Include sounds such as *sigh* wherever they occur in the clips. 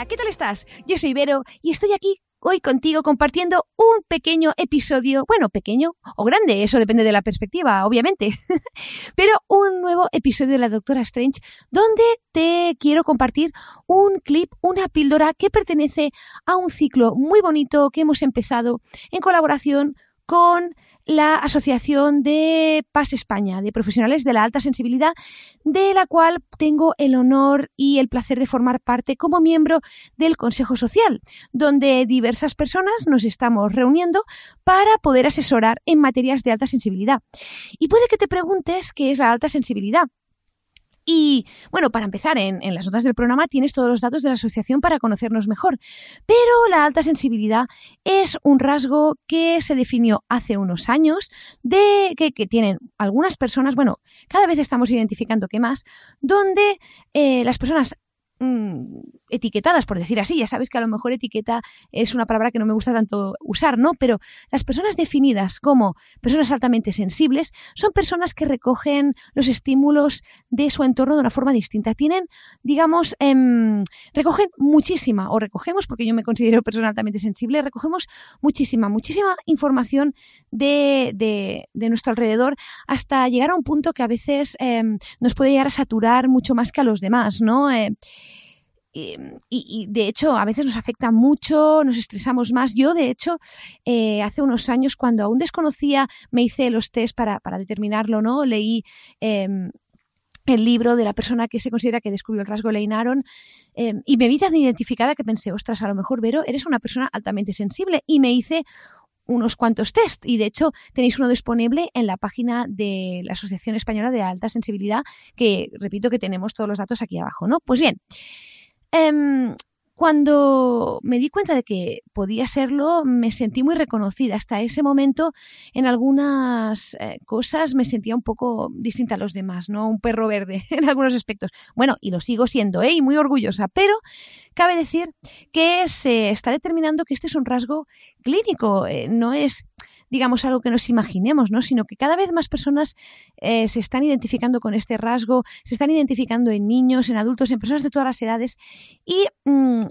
Hola, ¿qué tal estás? Yo soy Vero y estoy aquí hoy contigo compartiendo un pequeño episodio, bueno, pequeño o grande, eso depende de la perspectiva, obviamente, *laughs* pero un nuevo episodio de la Doctora Strange donde te quiero compartir un clip, una píldora que pertenece a un ciclo muy bonito que hemos empezado en colaboración con la Asociación de Paz España, de profesionales de la alta sensibilidad, de la cual tengo el honor y el placer de formar parte como miembro del Consejo Social, donde diversas personas nos estamos reuniendo para poder asesorar en materias de alta sensibilidad. Y puede que te preguntes qué es la alta sensibilidad. Y bueno, para empezar, en, las notas del programa tienes todos los datos de la asociación para conocernos mejor. Pero la alta sensibilidad es un rasgo que se definió hace unos años, de que, tienen algunas personas, bueno, cada vez estamos identificando que más, donde eh, las personas Mm, etiquetadas, por decir así. Ya sabes que a lo mejor etiqueta es una palabra que no me gusta tanto usar, ¿no? Pero las personas definidas como personas altamente sensibles son personas que recogen los estímulos de su entorno de una forma distinta. Tienen, digamos, em, recogen muchísima, o recogemos, porque yo me considero persona altamente sensible, recogemos muchísima, muchísima información de, de, de nuestro alrededor hasta llegar a un punto que a veces em, nos puede llegar a saturar mucho más que a los demás, ¿no? Eh, y, de hecho a veces nos afecta mucho, nos estresamos más. Yo de hecho eh, hace unos años cuando aún desconocía me hice los test para, para determinarlo, ¿no? Leí em, el libro de la persona que se considera que descubrió el rasgo Leinaron em, y me vi tan identificada que pensé, ostras, a lo mejor Vero, eres una persona altamente sensible y me hice unos cuantos test y de hecho tenéis uno disponible en la página de la Asociación Española de Alta Sensibilidad que repito que tenemos todos los datos aquí abajo, ¿no? Pues bien, Em, cuando me di cuenta de que podía serlo, me sentí muy reconocida. Hasta ese momento, en algunas eh, cosas me sentía un poco distinta a los demás, ¿no? Un perro verde *laughs* en algunos aspectos. Bueno, y lo sigo siendo, ¿eh? Y muy orgullosa. Pero cabe decir que se está determinando que este es un rasgo clínico, eh, no es digamos, algo que nos imaginemos, ¿no? Sino que cada vez más personas eh, se están identificando con este rasgo, se están identificando en niños, en adultos, en personas de todas las edades y mm,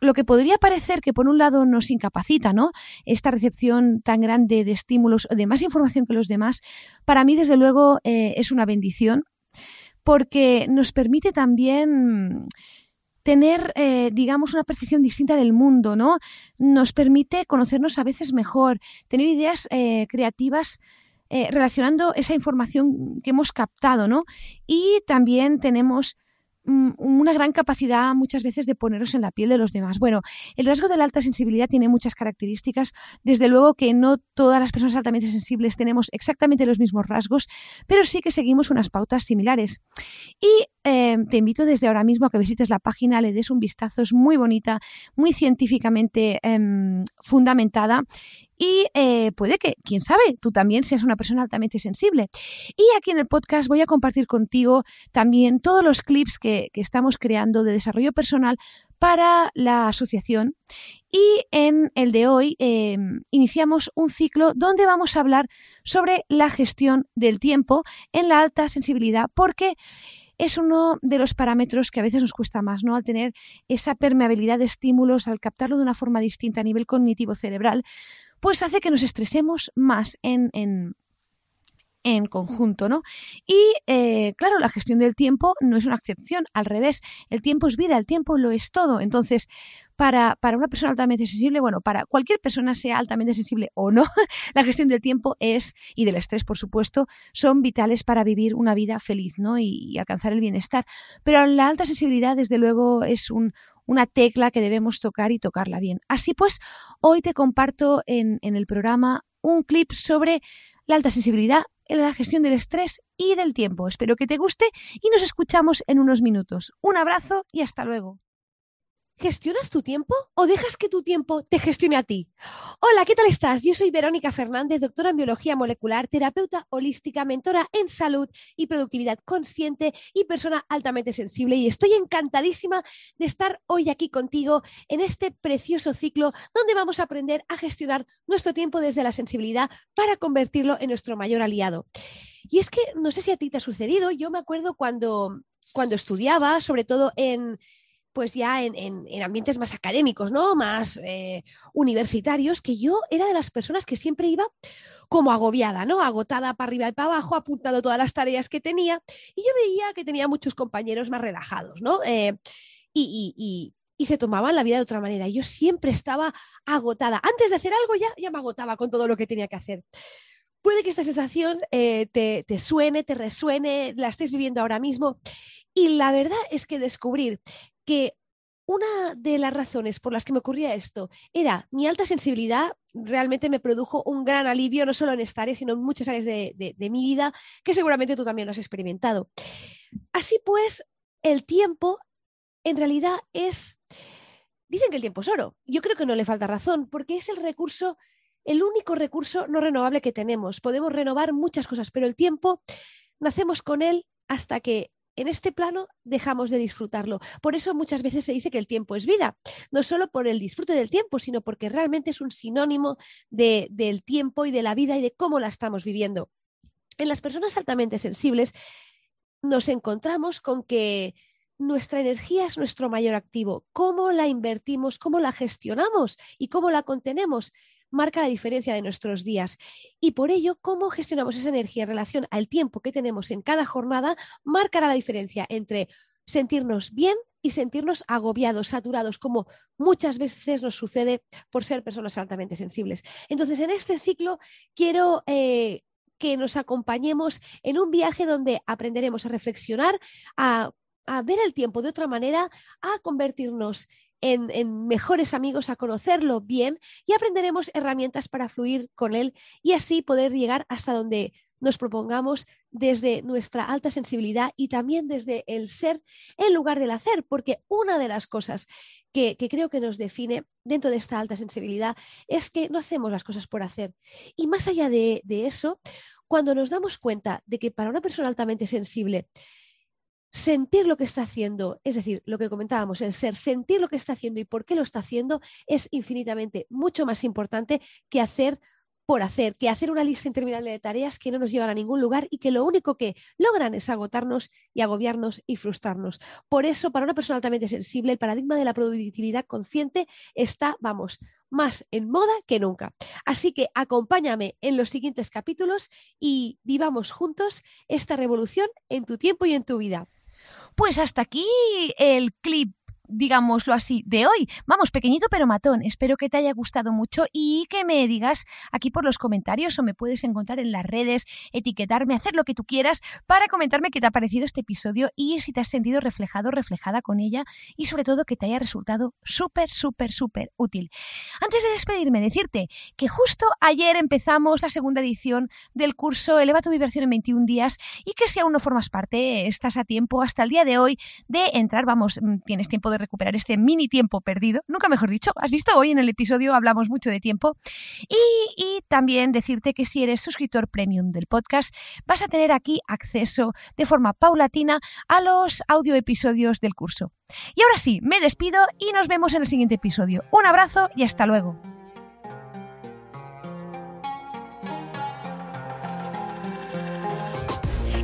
lo que podría parecer que por un lado nos incapacita, ¿no? Esta recepción tan grande de estímulos, de más información que los demás, para mí desde luego eh, es una bendición porque nos permite también tener, eh, digamos, una percepción distinta del mundo, ¿no? Nos permite conocernos a veces mejor, tener ideas eh, creativas eh, relacionando esa información que hemos captado, ¿no? Y también tenemos una gran capacidad muchas veces de poneros en la piel de los demás. Bueno, el rasgo de la alta sensibilidad tiene muchas características. Desde luego que no todas las personas altamente sensibles tenemos exactamente los mismos rasgos, pero sí que seguimos unas pautas similares. Y eh, te invito desde ahora mismo a que visites la página, le des un vistazo, es muy bonita, muy científicamente em, fundamentada y eh, puede que, quién sabe, tú también seas una persona altamente sensible. Y aquí en el podcast voy a compartir contigo también todos los clips que, estamos creando de desarrollo personal para la asociación. Y en el de hoy em, iniciamos un ciclo donde vamos a hablar sobre la gestión del tiempo en la alta sensibilidad, porque es uno de los parámetros que a veces nos cuesta más, ¿no? Al tener esa permeabilidad de estímulos, al captarlo de una forma distinta a nivel cognitivo cerebral, pues hace que nos estresemos más en, en conjunto, ¿no? Y eh, claro, la gestión del tiempo no es una excepción, al revés, el tiempo es vida, el tiempo lo es todo. Entonces, para, para, una persona altamente sensible, bueno, para cualquier persona sea altamente sensible o no, *laughs* la gestión del tiempo es, y del estrés, por supuesto, son vitales para vivir una vida feliz, ¿no? Y alcanzar el bienestar. Pero la alta sensibilidad, desde luego, es un, una tecla que debemos tocar y tocarla bien. Así pues, hoy te comparto en, en el programa un clip sobre la alta sensibilidad, la gestión del estrés y del tiempo. Espero que te guste y nos escuchamos en unos minutos. Un abrazo y hasta luego. ¿Gestionas tu tiempo o dejas que tu tiempo te gestione a ti? Hola, ¿qué tal estás? Yo soy Verónica Fernández, doctora en biología molecular, terapeuta holística, mentora en salud y productividad consciente y persona altamente sensible y estoy encantadísima de estar hoy aquí contigo en este precioso ciclo donde vamos a aprender a gestionar nuestro tiempo desde la sensibilidad para convertirlo en nuestro mayor aliado. Y es que no sé si a ti te ha sucedido, yo me acuerdo cuando cuando estudiaba, sobre todo en, pues ya en, ambientes más académicos, ¿no? Más eh, universitarios, que yo era de las personas que siempre iba como agobiada, ¿no? Agotada para arriba y para abajo, apuntando todas las tareas que tenía, y yo veía que tenía muchos compañeros más relajados, ¿no? Eh, y, se tomaban la vida de otra manera. Yo siempre estaba agotada. Antes de hacer algo ya, ya me agotaba con todo lo que tenía que hacer. Puede que esta sensación eh, te, te suene, te resuene, la estés viviendo ahora mismo. Y la verdad es que descubrir que una de las razones por las que me ocurría esto era mi alta sensibilidad, realmente me produjo un gran alivio, no solo en esta área, sino en muchas áreas de, mi vida, que seguramente tú también lo has experimentado. Así pues, el tiempo en realidad es... Dicen que el tiempo es oro. Yo creo que no le falta razón, porque es el recurso, el único recurso no renovable que tenemos. Podemos renovar muchas cosas, pero el tiempo, nacemos con él hasta que en este plano dejamos de disfrutarlo. Por eso muchas veces se dice que el tiempo es vida, no solo por el disfrute del tiempo, sino porque realmente es un sinónimo del tiempo y de la vida y de cómo la estamos viviendo. En las personas altamente sensibles nos encontramos con que nuestra energía es nuestro mayor activo. ¿Cómo la invertimos? ¿Cómo la gestionamos? ¿Y cómo la contenemos? Marca la diferencia de nuestros días. Y por ello, cómo gestionamos esa energía en relación al tiempo que tenemos en cada jornada, marcará la diferencia entre sentirnos bien y sentirnos agobiados, saturados, como muchas veces nos sucede por ser personas altamente sensibles. Entonces, en este ciclo quiero eh, que nos acompañemos en un viaje donde aprenderemos a reflexionar, a, a ver el tiempo de otra manera, a convertirnos en, mejores amigos, a conocerlo bien y aprenderemos herramientas para fluir con él y así poder llegar hasta donde nos propongamos desde nuestra alta sensibilidad y también desde el ser en lugar del hacer, porque una de las cosas que, creo que nos define dentro de esta alta sensibilidad es que no hacemos las cosas por hacer. Y más allá de eso, cuando nos damos cuenta de que para una persona altamente sensible sentir lo que está haciendo, es decir, lo que comentábamos, el ser, sentir lo que está haciendo y por qué lo está haciendo es infinitamente mucho más importante que hacer por hacer, que hacer una lista interminable de tareas que no nos llevan a ningún lugar y que lo único que logran es agotarnos y agobiarnos y frustrarnos. Por eso, para una persona altamente sensible, el paradigma de la productividad consciente está, vamos, más en moda que nunca. Así que acompáñame en los siguientes capítulos y vivamos juntos esta revolución en tu tiempo y en tu vida. Pues hasta aquí el clip digámoslo así, de hoy. Vamos, pequeñito pero matón. Espero que te haya gustado mucho y que me digas aquí por los comentarios o me puedes encontrar en las redes, etiquetarme, hacer lo que tú quieras para comentarme qué te ha parecido este episodio y si te has sentido reflejado, reflejada con ella y sobre todo que te haya resultado súper, súper, súper útil. Antes de despedirme, decirte que justo ayer empezamos la segunda edición del curso Eleva tu vibración en 21 días y que si aún no formas parte, estás a tiempo hasta el día de hoy de entrar, vamos, mm, tienes tiempo de recuperar este mini tiempo perdido. Nunca mejor dicho, has visto hoy en el episodio hablamos mucho de tiempo. Y, también decirte que si eres suscriptor premium del podcast, vas a tener aquí acceso de forma paulatina a los audio episodios del curso. Y ahora sí, me despido y nos vemos en el siguiente episodio. Un abrazo y hasta luego.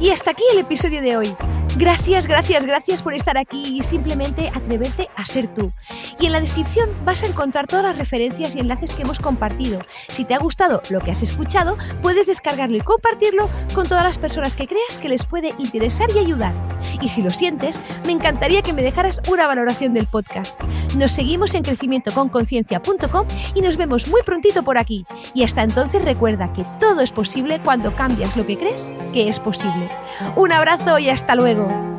Y hasta aquí el episodio de hoy. Gracias, gracias, gracias por estar aquí y simplemente atreverte a ser tú. Y en la descripción vas a encontrar todas las referencias y enlaces que hemos compartido. Si te ha gustado lo que has escuchado, puedes descargarlo y compartirlo con todas las personas que creas que les puede interesar y ayudar. Y si lo sientes, me encantaría que me dejaras una valoración del podcast. Nos seguimos en crecimientoconconciencia.com y nos vemos muy prontito por aquí. Y hasta entonces recuerda que todo es posible cuando cambias lo que crees que es posible. Un abrazo y hasta luego.